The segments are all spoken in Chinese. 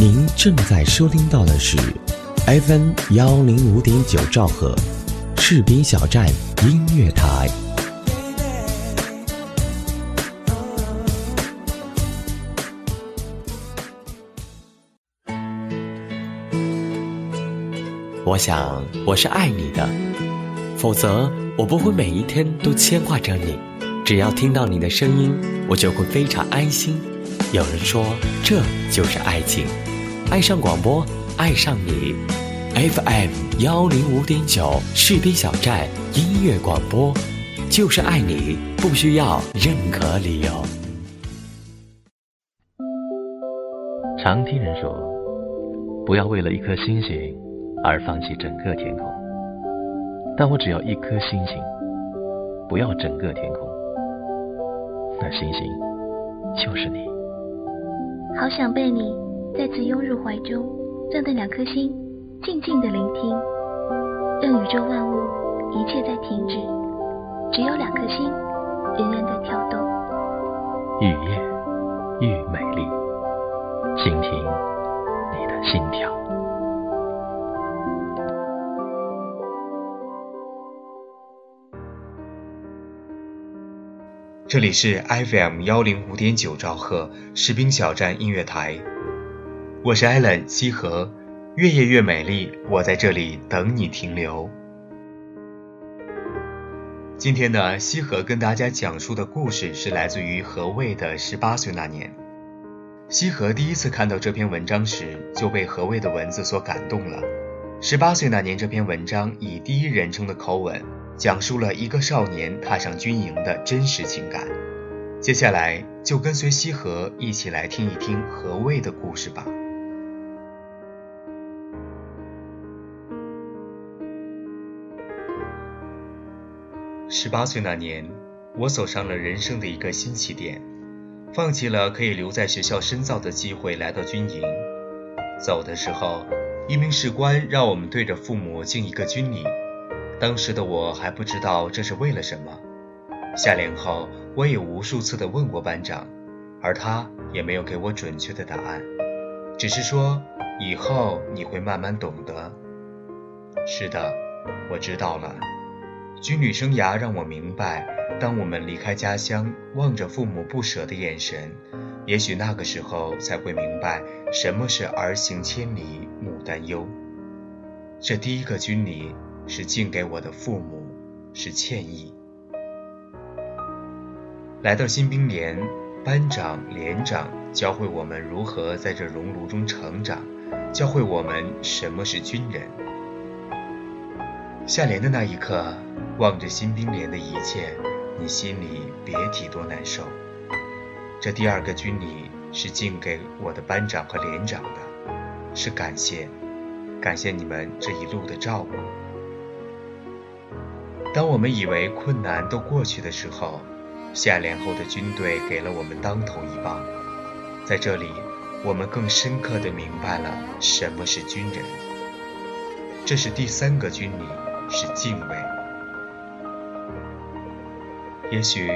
您正在收听到的是 FM 幺零五点九兆赫，士兵小站音乐台。我想我是爱你的，否则我不会每一天都牵挂着你。只要听到你的声音，我就会非常安心。有人说，这就是爱情，爱上广播，爱上你。FM 幺零五点九士兵小站音乐广播，就是爱你，不需要任何理由。常听人说，不要为了一颗星星而放弃整个天空。但我只要一颗星星，不要整个天空。那星星就是你。好想被你再次拥入怀中，让那两颗心静静的聆听，让宇宙万物一切在停止，只有两颗心仍然在跳动。雨夜愈美丽，倾听你的心跳。这里是 FM 幺零五点九兆赫士兵小站音乐台，我是 Allen 西河，越夜越美丽，我在这里等你停留。今天呢，西河跟大家讲述的故事是来自于何谓的十八岁那年。西河第一次看到这篇文章时，就被何谓的文字所感动了。十八岁那年这篇文章以第一人称的口吻。讲述了一个少年踏上军营的真实情感。接下来就跟随西河一起来听一听何谓的故事吧。十八岁那年，我走上了人生的一个新起点，放弃了可以留在学校深造的机会，来到军营。走的时候，一名士官让我们对着父母敬一个军礼。当时的我还不知道这是为了什么。下连后，我也无数次的问过班长，而他也没有给我准确的答案，只是说以后你会慢慢懂得。是的，我知道了。军旅生涯让我明白，当我们离开家乡，望着父母不舍的眼神，也许那个时候才会明白什么是儿行千里母担忧。这第一个军礼。是敬给我的父母，是歉意。来到新兵连，班长、连长教会我们如何在这熔炉中成长，教会我们什么是军人。下连的那一刻，望着新兵连的一切，你心里别提多难受。这第二个军礼是敬给我的班长和连长的，是感谢，感谢你们这一路的照顾。当我们以为困难都过去的时候，下连后的军队给了我们当头一棒。在这里，我们更深刻地明白了什么是军人。这是第三个军礼，是敬畏。也许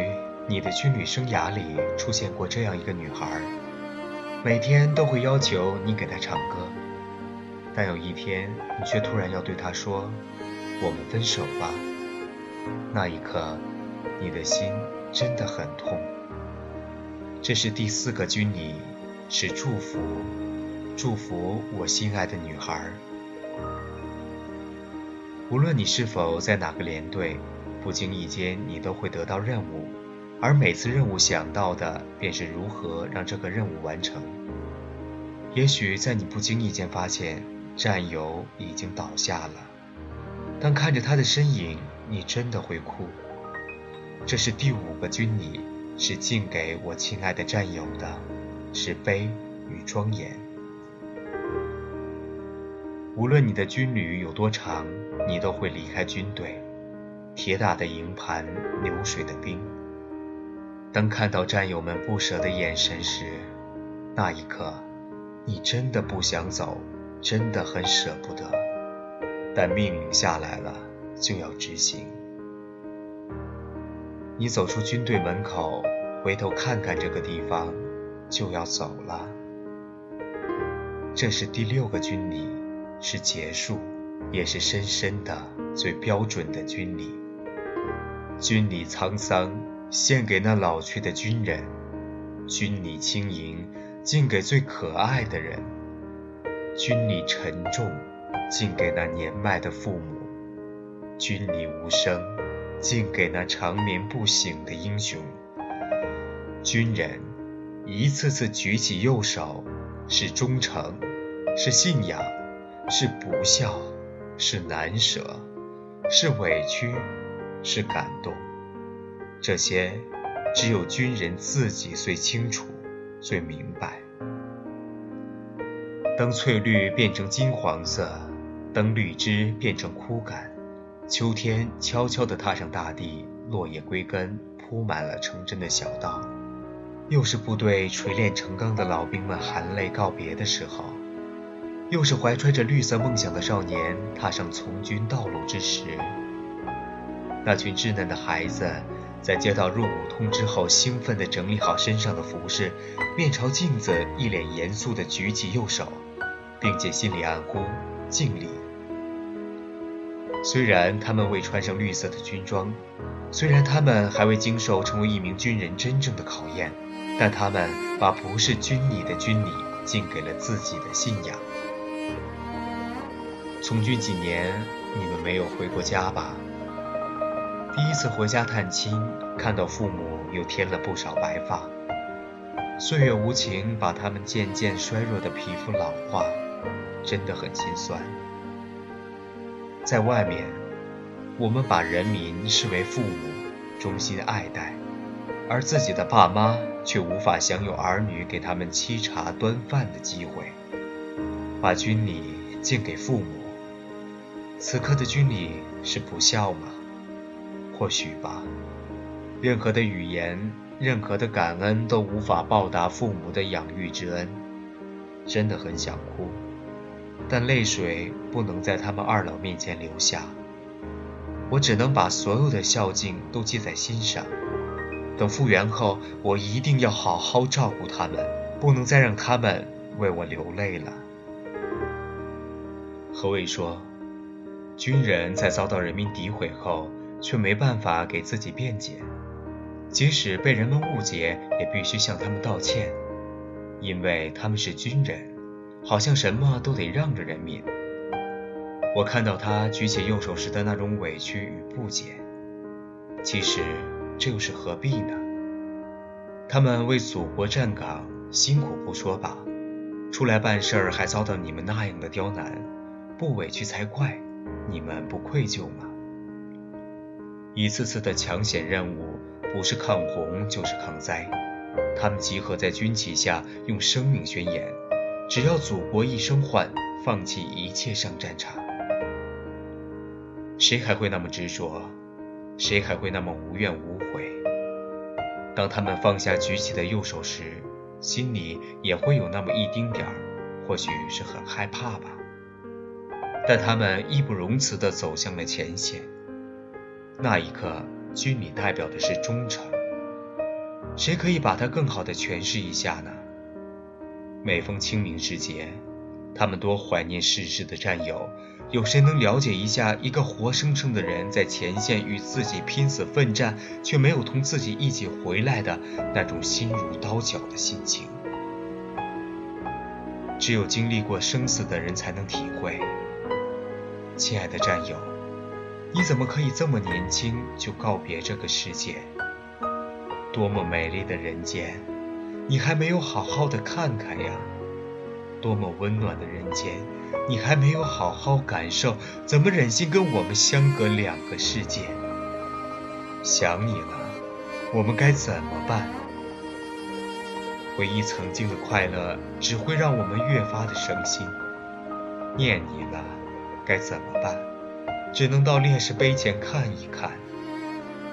你的军旅生涯里出现过这样一个女孩，每天都会要求你给她唱歌，但有一天你却突然要对她说：“我们分手吧。”那一刻，你的心真的很痛。这是第四个军礼，是祝福，祝福我心爱的女孩。无论你是否在哪个连队，不经意间你都会得到任务，而每次任务想到的便是如何让这个任务完成。也许在你不经意间发现，战友已经倒下了，当看着他的身影。你真的会哭。这是第五个军礼，是敬给我亲爱的战友的，是悲与庄严。无论你的军旅有多长，你都会离开军队。铁打的营盘，流水的兵。当看到战友们不舍的眼神时，那一刻，你真的不想走，真的很舍不得。但命令下来了。就要执行。你走出军队门口，回头看看这个地方，就要走了。这是第六个军礼，是结束，也是深深的、最标准的军礼。军礼沧桑，献给那老去的军人；军礼轻盈，敬给最可爱的人；军礼沉重，敬给那年迈的父母；军礼无声，敬给那长眠不醒的英雄。军人一次次举起右手。是忠诚，是信仰，是不孝，是难舍，是委屈，是感动。这些只有军人自己最清楚、最明白。当翠绿变成金黄色，当绿枝变成枯干，秋天悄悄地踏上大地，落叶归根，铺满了城镇的小道。又是部队锤炼成钢的老兵们含泪告别的时候，又是怀揣着绿色梦想的少年踏上从军道路之时。那群稚嫩的孩子在接到入伍通知后，兴奋地整理好身上的服饰，面朝镜子，一脸严肃地举起右手，并且心里暗呼敬礼。虽然他们未穿上绿色的军装，虽然他们还未经受成为一名军人真正的考验。但他们把不是军礼的军礼敬给了自己的信仰。从军几年，你们没有回过家吧？第一次回家探亲，看到父母又添了不少白发，岁月无情把他们渐渐衰弱的皮肤老化，真的很心酸。在外面，我们把人民视为父母，衷心爱戴，而自己的爸妈。却无法享有儿女给他们沏茶端饭的机会，把军礼敬给父母。此刻的军礼是不孝吗？或许吧。任何的语言，任何的感恩都无法报答父母的养育之恩。真的很想哭，但泪水不能在他们二老面前流下。我只能把所有的孝敬都记在心上。等复原后，我一定要好好照顾他们，不能再让他们为我流泪了。何伟说，军人在遭到人民诋毁后，却没办法给自己辩解，即使被人们误解，也必须向他们道歉，因为他们是军人，好像什么都得让着人民。我看到他举起右手时的那种委屈与不解，其实。这又是何必呢？他们为祖国站岗，辛苦不说吧，出来办事儿还遭到你们那样的刁难，不委屈才怪！你们不愧疚吗？一次次的抢险任务，不是抗洪就是抗灾，他们集合在军旗下，用生命宣言：只要祖国一声唤，放弃一切上战场。谁还会那么执着？谁还会那么无怨无悔？当他们放下举起的右手时，心里也会有那么一丁点儿，或许是很害怕吧。但他们义不容辞地走向了前线。那一刻，军礼代表的是忠诚。谁可以把它更好地诠释一下呢？每逢清明时节。他们多怀念逝世的战友，有谁能了解一下一个活生生的人在前线与自己拼死奋战，却没有同自己一起回来的那种心如刀绞的心情？只有经历过生死的人才能体会。亲爱的战友，你怎么可以这么年轻就告别这个世界？多么美丽的人间，你还没有好好的看看呀！多么温暖的人间，你还没有好好感受，怎么忍心跟我们相隔两个世界？想你了，我们该怎么办？回忆曾经的快乐，只会让我们越发的伤心。念你了，该怎么办？只能到烈士碑前看一看，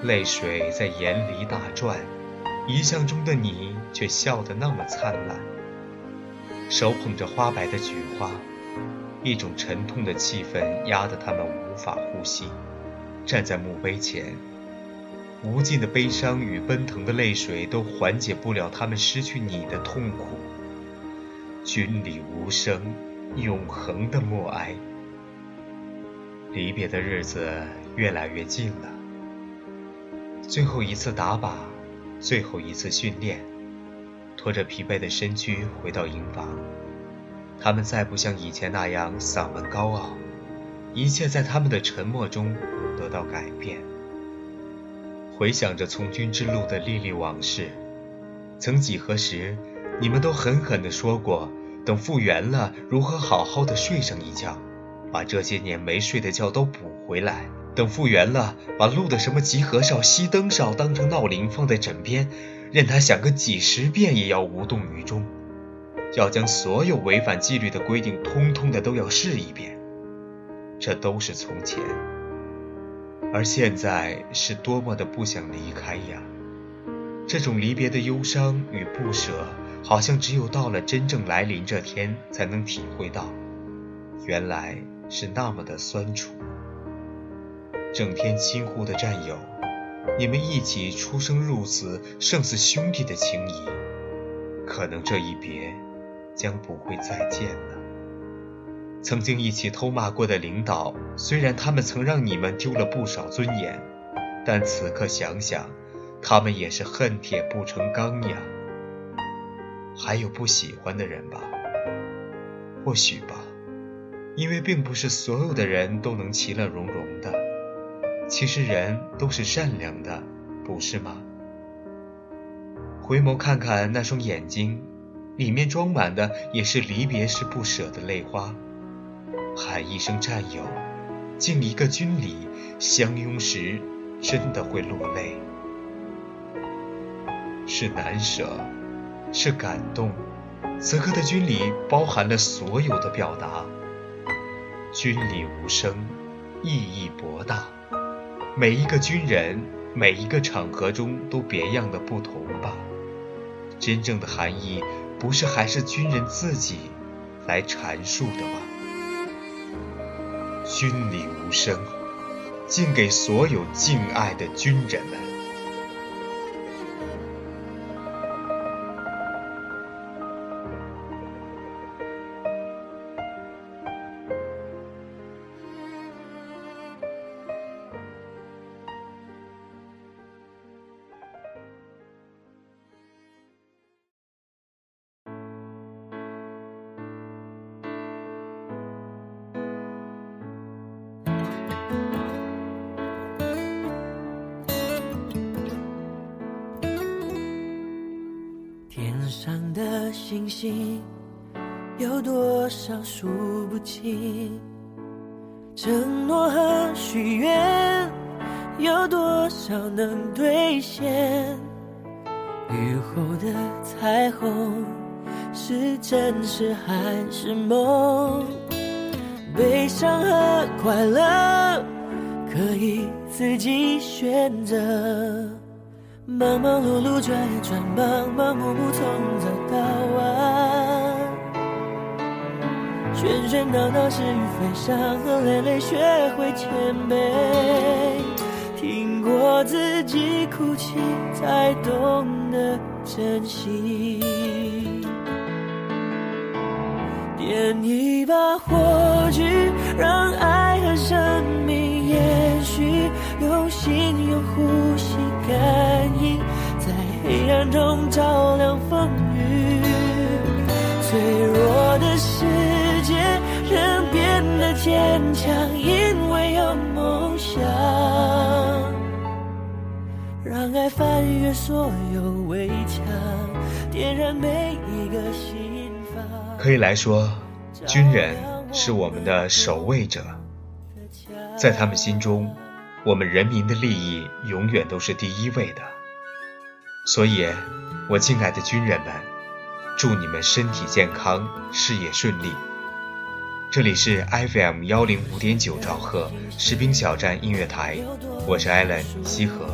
泪水在眼里打转，遗像中的你却笑得那么灿烂。手捧着花白的菊花，一种沉痛的气氛压得他们无法呼吸。站在墓碑前，无尽的悲伤与奔腾的泪水都缓解不了他们失去你的痛苦。军礼无声，永恒的默哀。离别的日子越来越近了，最后一次打靶，最后一次训练，拖着疲惫的身躯回到营房。他们再不像以前那样嗓门高傲，一切在他们的沉默中得到改变。回想着从军之路的历历往事，曾几何时，你们都狠狠地说过，等复员了，如何好好的睡上一觉，把这些年没睡的觉都补回来。等复原了，把录的什么集合哨、熄灯哨当成闹铃放在枕边，任他响个几十遍也要无动于衷。要将所有违反纪律的规定通通的都要试一遍，这都是从前，而现在是多么的不想离开呀！这种离别的忧伤与不舍，好像只有到了真正来临这天才能体会到，原来是那么的酸楚。整天亲呼的战友，你们一起出生入死，胜似兄弟的情谊，可能这一别。将不会再见了。曾经一起偷骂过的领导，虽然他们曾让你们丢了不少尊严，但此刻想想，他们也是恨铁不成钢呀。还有不喜欢的人吧？或许吧，因为并不是所有的人都能其乐融融的。其实人都是善良的，不是吗？回眸看看那双眼睛。里面装满的也是离别时不舍的泪花，喊一声战友，敬一个军礼，相拥时真的会落泪，是难舍，是感动。此刻的军礼包含了所有的表达，军礼无声，意义博大。每一个军人，每一个场合中都别样的不同吧，真正的含义。不是还是军人自己来阐述的吗？军礼无声，敬给所有敬爱的军人们。上的星星有多少数不清，承诺和许愿有多少能兑现？雨后的彩虹是真实还是梦？悲伤和快乐可以自己选择。忙忙碌碌，转呀转，忙忙碌碌，从早到晚，喧喧闹闹，是与非，伤痕累累，学会谦卑，听过自己哭泣，才懂得珍惜。点一把火炬，让爱和生命延续，用心，用呼吸。感中照亮风雨，脆弱的世界人变得坚强，因为有梦想，让爱翻越所有围墙，点燃每一个心房。可以来说，军人是我们的守卫者，在他们心中。我们人民的利益永远都是第一位的，所以，我敬爱的军人们，祝你们身体健康，事业顺利。这里是 FM 幺零五点九兆赫士兵小站音乐台，我是艾伦西河。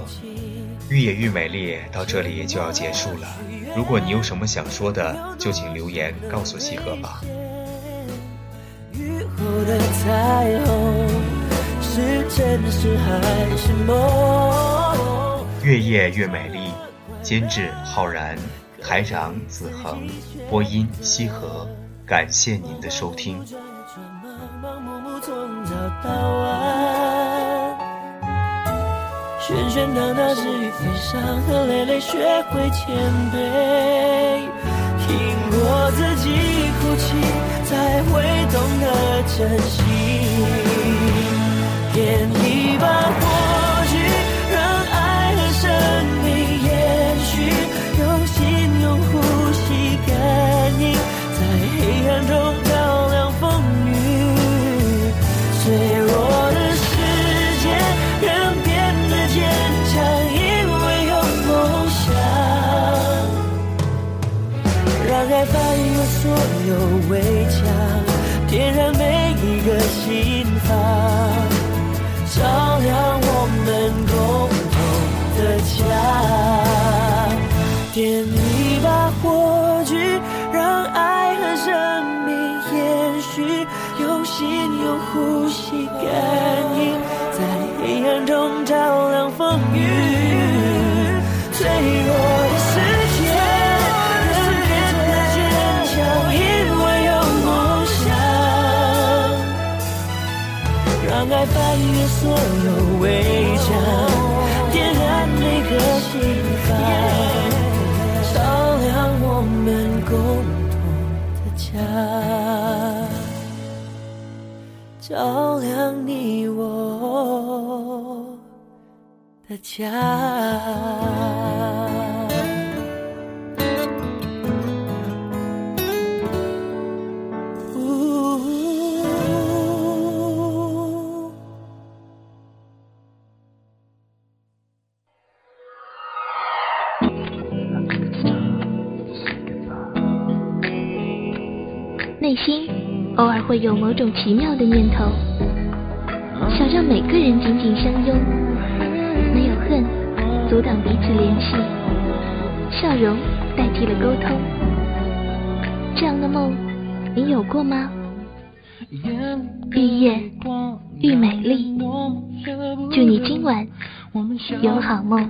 愈野愈美丽，到这里就要结束了。如果你有什么想说的，就请留言告诉西河吧。雨后的彩虹。是真实还是梦？越夜越美丽，监制浩然，台长子恒，播音西河，感谢您的收听。喧喧荡荡，至于悲伤和累累，学会谦卑。听过自己哭泣，才会懂得珍惜。点一把家。内心偶尔会有某种奇妙的念头，想让每个人紧紧相拥，阻挡彼此联系，笑容代替了沟通。这样的梦，你有过吗？愈夜愈美丽，祝你今晚有好梦。